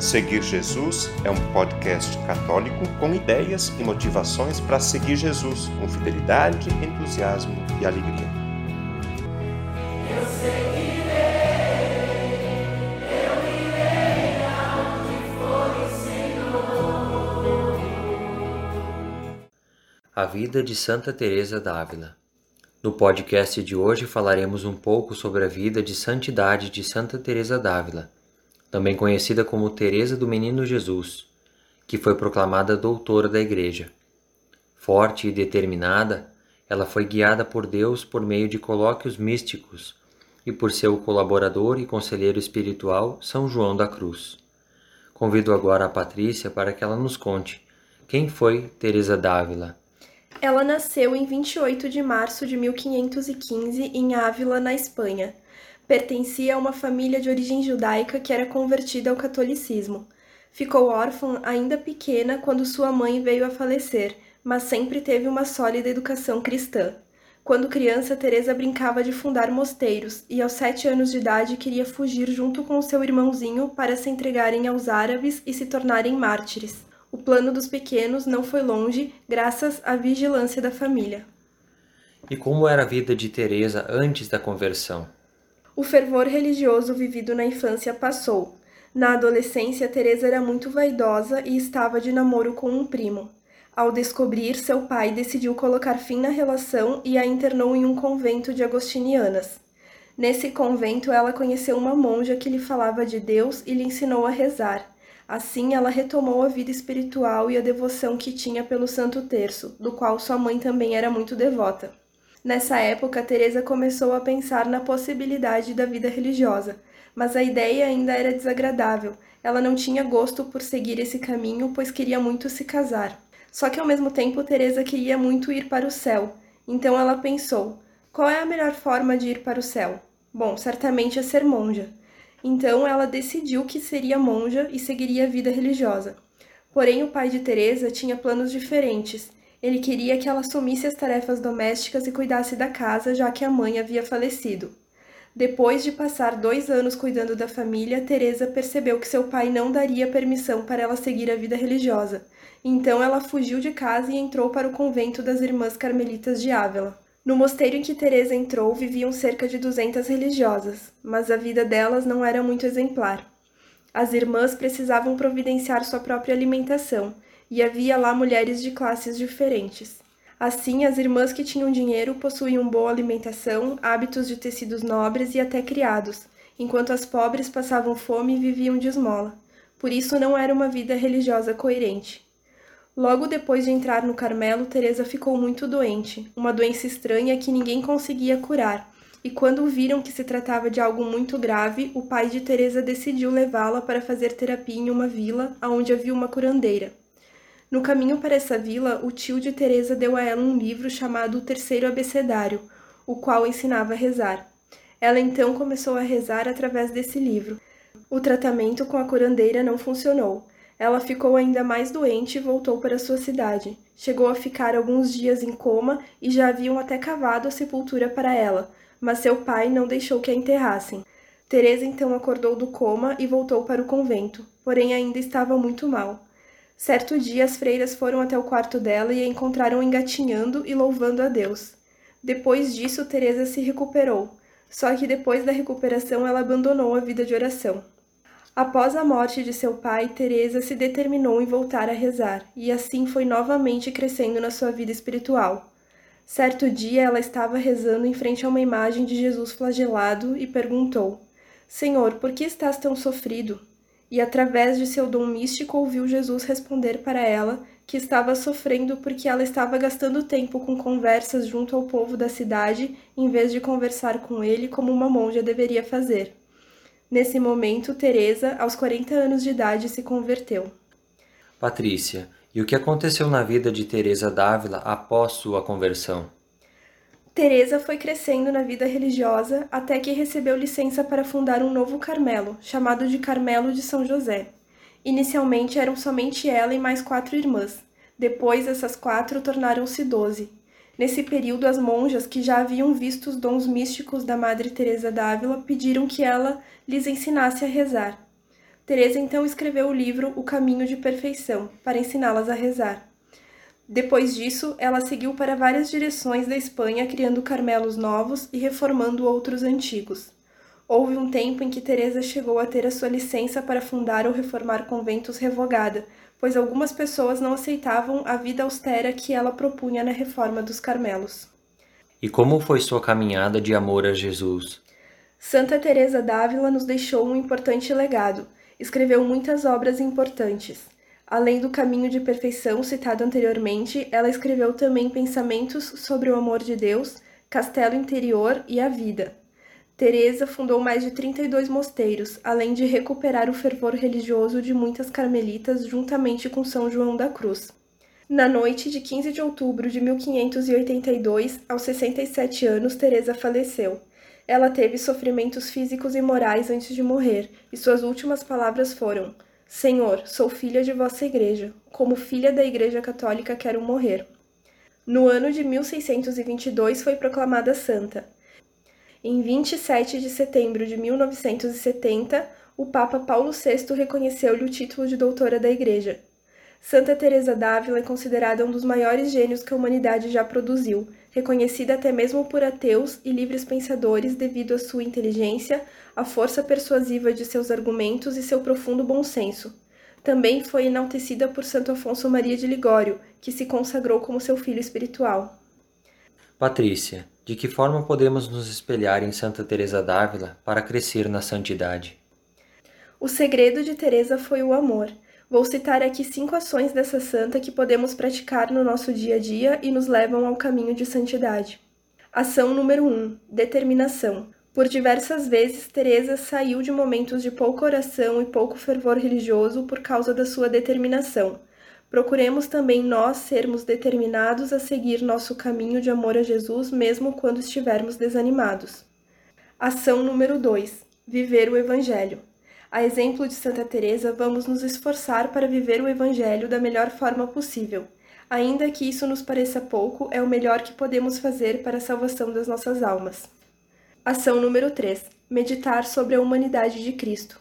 Seguir Jesus é um podcast católico com ideias e motivações para seguir Jesus com fidelidade, entusiasmo e alegria. Eu seguirei, eu irei for o Senhor. A vida de Santa Teresa d'Ávila. No podcast de hoje falaremos um pouco sobre a vida de santidade de Santa Teresa d'Ávila também conhecida como Teresa do Menino Jesus, que foi proclamada doutora da Igreja. Forte e determinada, ela foi guiada por Deus por meio de colóquios místicos e por seu colaborador e conselheiro espiritual São João da Cruz. Convido agora a Patrícia para que ela nos conte quem foi Teresa d'Ávila. Ela nasceu em 28 de março de 1515 em Ávila, na Espanha Pertencia a uma família de origem judaica que era convertida ao catolicismo. Ficou órfã ainda pequena quando sua mãe veio a falecer, mas sempre teve uma sólida educação cristã. Quando criança, Teresa brincava de fundar mosteiros e aos sete anos de idade queria fugir junto com seu irmãozinho para se entregarem aos árabes e se tornarem mártires. O plano dos pequenos não foi longe, graças à vigilância da família. E como era a vida de Teresa antes da conversão? O fervor religioso vivido na infância passou. Na adolescência, Teresa era muito vaidosa e estava de namoro com um primo. Ao descobrir, seu pai decidiu colocar fim na relação e a internou em um convento de agostinianas. Nesse convento, ela conheceu uma monja que lhe falava de Deus e lhe ensinou a rezar. Assim, ela retomou a vida espiritual e a devoção que tinha pelo Santo Terço, do qual sua mãe também era muito devota. Nessa época, Teresa começou a pensar na possibilidade da vida religiosa, mas a ideia ainda era desagradável. Ela não tinha gosto por seguir esse caminho, pois queria muito se casar. Só que ao mesmo tempo, Teresa queria muito ir para o céu. Então ela pensou: qual é a melhor forma de ir para o céu? Bom, certamente é ser monja. Então ela decidiu que seria monja e seguiria a vida religiosa. Porém, o pai de Teresa tinha planos diferentes ele queria que ela assumisse as tarefas domésticas e cuidasse da casa, já que a mãe havia falecido. Depois de passar dois anos cuidando da família, Teresa percebeu que seu pai não daria permissão para ela seguir a vida religiosa. Então ela fugiu de casa e entrou para o convento das Irmãs Carmelitas de Ávila. No mosteiro em que Teresa entrou viviam cerca de 200 religiosas, mas a vida delas não era muito exemplar. As irmãs precisavam providenciar sua própria alimentação e havia lá mulheres de classes diferentes. Assim, as irmãs que tinham dinheiro possuíam boa alimentação, hábitos de tecidos nobres e até criados, enquanto as pobres passavam fome e viviam de esmola. Por isso não era uma vida religiosa coerente. Logo depois de entrar no Carmelo, Teresa ficou muito doente, uma doença estranha que ninguém conseguia curar. E quando viram que se tratava de algo muito grave, o pai de Teresa decidiu levá-la para fazer terapia em uma vila onde havia uma curandeira. No caminho para essa vila, o tio de Teresa deu a ela um livro chamado O Terceiro Abecedário, o qual ensinava a rezar. Ela então começou a rezar através desse livro. O tratamento com a curandeira não funcionou. Ela ficou ainda mais doente e voltou para sua cidade. Chegou a ficar alguns dias em coma e já haviam até cavado a sepultura para ela, mas seu pai não deixou que a enterrassem. Teresa então acordou do coma e voltou para o convento, porém ainda estava muito mal. Certo dia, as freiras foram até o quarto dela e a encontraram engatinhando e louvando a Deus. Depois disso, Teresa se recuperou. Só que depois da recuperação, ela abandonou a vida de oração. Após a morte de seu pai, Teresa se determinou em voltar a rezar, e assim foi novamente crescendo na sua vida espiritual. Certo dia, ela estava rezando em frente a uma imagem de Jesus flagelado e perguntou: Senhor, por que estás tão sofrido? E através de seu dom místico ouviu Jesus responder para ela que estava sofrendo porque ela estava gastando tempo com conversas junto ao povo da cidade em vez de conversar com ele como uma monja deveria fazer. Nesse momento, Teresa, aos 40 anos de idade, se converteu. Patrícia, e o que aconteceu na vida de Teresa d'Ávila após sua conversão? Teresa foi crescendo na vida religiosa até que recebeu licença para fundar um novo Carmelo, chamado de Carmelo de São José. Inicialmente eram somente ela e mais quatro irmãs. Depois essas quatro tornaram-se doze. Nesse período, as monjas que já haviam visto os dons místicos da Madre Teresa d'Ávila pediram que ela lhes ensinasse a rezar. Teresa então escreveu o livro O Caminho de Perfeição para ensiná-las a rezar. Depois disso, ela seguiu para várias direções da Espanha, criando carmelos novos e reformando outros antigos. Houve um tempo em que Teresa chegou a ter a sua licença para fundar ou reformar conventos revogada, pois algumas pessoas não aceitavam a vida austera que ela propunha na reforma dos Carmelos. E como foi sua caminhada de amor a Jesus? Santa Teresa d'Ávila nos deixou um importante legado. Escreveu muitas obras importantes. Além do caminho de perfeição citado anteriormente, ela escreveu também pensamentos sobre o amor de Deus, castelo interior e a vida. Teresa fundou mais de 32 mosteiros, além de recuperar o fervor religioso de muitas carmelitas juntamente com São João da Cruz. Na noite de 15 de outubro de 1582, aos 67 anos, Teresa faleceu. Ela teve sofrimentos físicos e morais antes de morrer, e suas últimas palavras foram: Senhor, sou filha de vossa igreja. Como filha da Igreja Católica quero morrer. No ano de 1622 foi proclamada santa. Em 27 de setembro de 1970, o Papa Paulo VI reconheceu-lhe o título de doutora da Igreja. Santa Teresa d'Ávila é considerada um dos maiores gênios que a humanidade já produziu, reconhecida até mesmo por ateus e livres pensadores devido à sua inteligência, à força persuasiva de seus argumentos e seu profundo bom senso. Também foi enaltecida por Santo Afonso Maria de Ligório, que se consagrou como seu filho espiritual. Patrícia, de que forma podemos nos espelhar em Santa Teresa d'Ávila para crescer na santidade? O segredo de Teresa foi o amor. Vou citar aqui cinco ações dessa santa que podemos praticar no nosso dia a dia e nos levam ao caminho de santidade. Ação número 1: um, determinação. Por diversas vezes, Teresa saiu de momentos de pouca oração e pouco fervor religioso por causa da sua determinação. Procuremos também nós sermos determinados a seguir nosso caminho de amor a Jesus, mesmo quando estivermos desanimados. Ação número 2: Viver o Evangelho. A exemplo de Santa Teresa, vamos nos esforçar para viver o Evangelho da melhor forma possível. Ainda que isso nos pareça pouco, é o melhor que podemos fazer para a salvação das nossas almas. Ação número 3: Meditar sobre a humanidade de Cristo.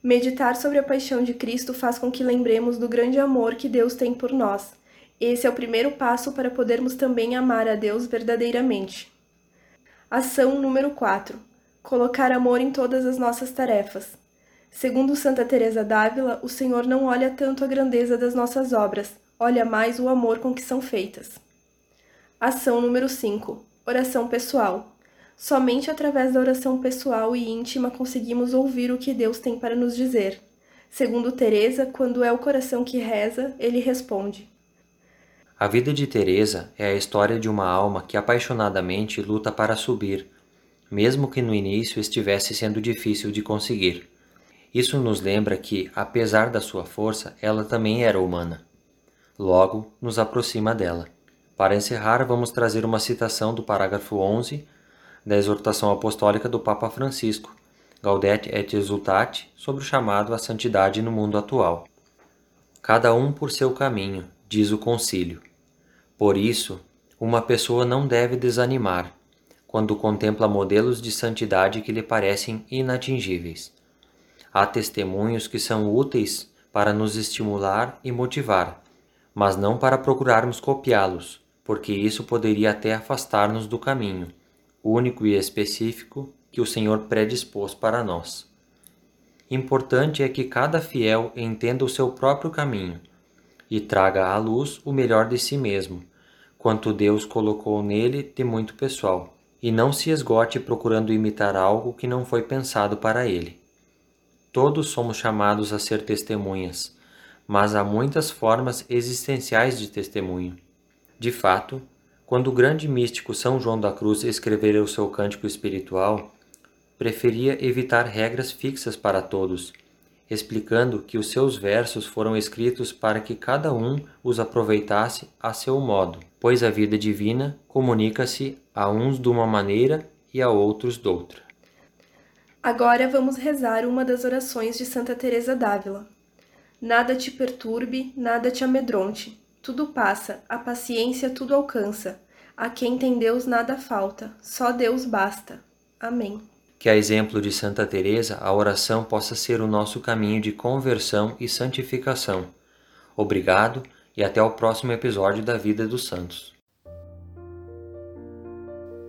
Meditar sobre a paixão de Cristo faz com que lembremos do grande amor que Deus tem por nós. Esse é o primeiro passo para podermos também amar a Deus verdadeiramente. Ação número 4: Colocar amor em todas as nossas tarefas. Segundo Santa Teresa d'Ávila, o Senhor não olha tanto a grandeza das nossas obras, olha mais o amor com que são feitas. Ação número 5: Oração pessoal. Somente através da oração pessoal e íntima conseguimos ouvir o que Deus tem para nos dizer. Segundo Teresa, quando é o coração que reza, ele responde. A vida de Teresa é a história de uma alma que apaixonadamente luta para subir, mesmo que no início estivesse sendo difícil de conseguir. Isso nos lembra que, apesar da sua força, ela também era humana. Logo, nos aproxima dela. Para encerrar, vamos trazer uma citação do parágrafo 11 da exortação apostólica do Papa Francisco, Gaudete et Exultate, sobre o chamado à santidade no mundo atual. Cada um por seu caminho, diz o concílio. Por isso, uma pessoa não deve desanimar quando contempla modelos de santidade que lhe parecem inatingíveis. Há testemunhos que são úteis para nos estimular e motivar, mas não para procurarmos copiá-los, porque isso poderia até afastar-nos do caminho único e específico que o Senhor predispôs para nós. Importante é que cada fiel entenda o seu próprio caminho e traga à luz o melhor de si mesmo, quanto Deus colocou nele de muito pessoal, e não se esgote procurando imitar algo que não foi pensado para ele. Todos somos chamados a ser testemunhas, mas há muitas formas existenciais de testemunho. De fato, quando o grande místico São João da Cruz escrevera o seu cântico espiritual, preferia evitar regras fixas para todos, explicando que os seus versos foram escritos para que cada um os aproveitasse a seu modo, pois a vida divina comunica-se a uns de uma maneira e a outros doutra. Agora vamos rezar uma das orações de Santa Teresa d'Ávila. Nada te perturbe, nada te amedronte. Tudo passa, a paciência tudo alcança. A quem tem Deus nada falta, só Deus basta. Amém. Que a exemplo de Santa Teresa, a oração possa ser o nosso caminho de conversão e santificação. Obrigado e até o próximo episódio da Vida dos Santos.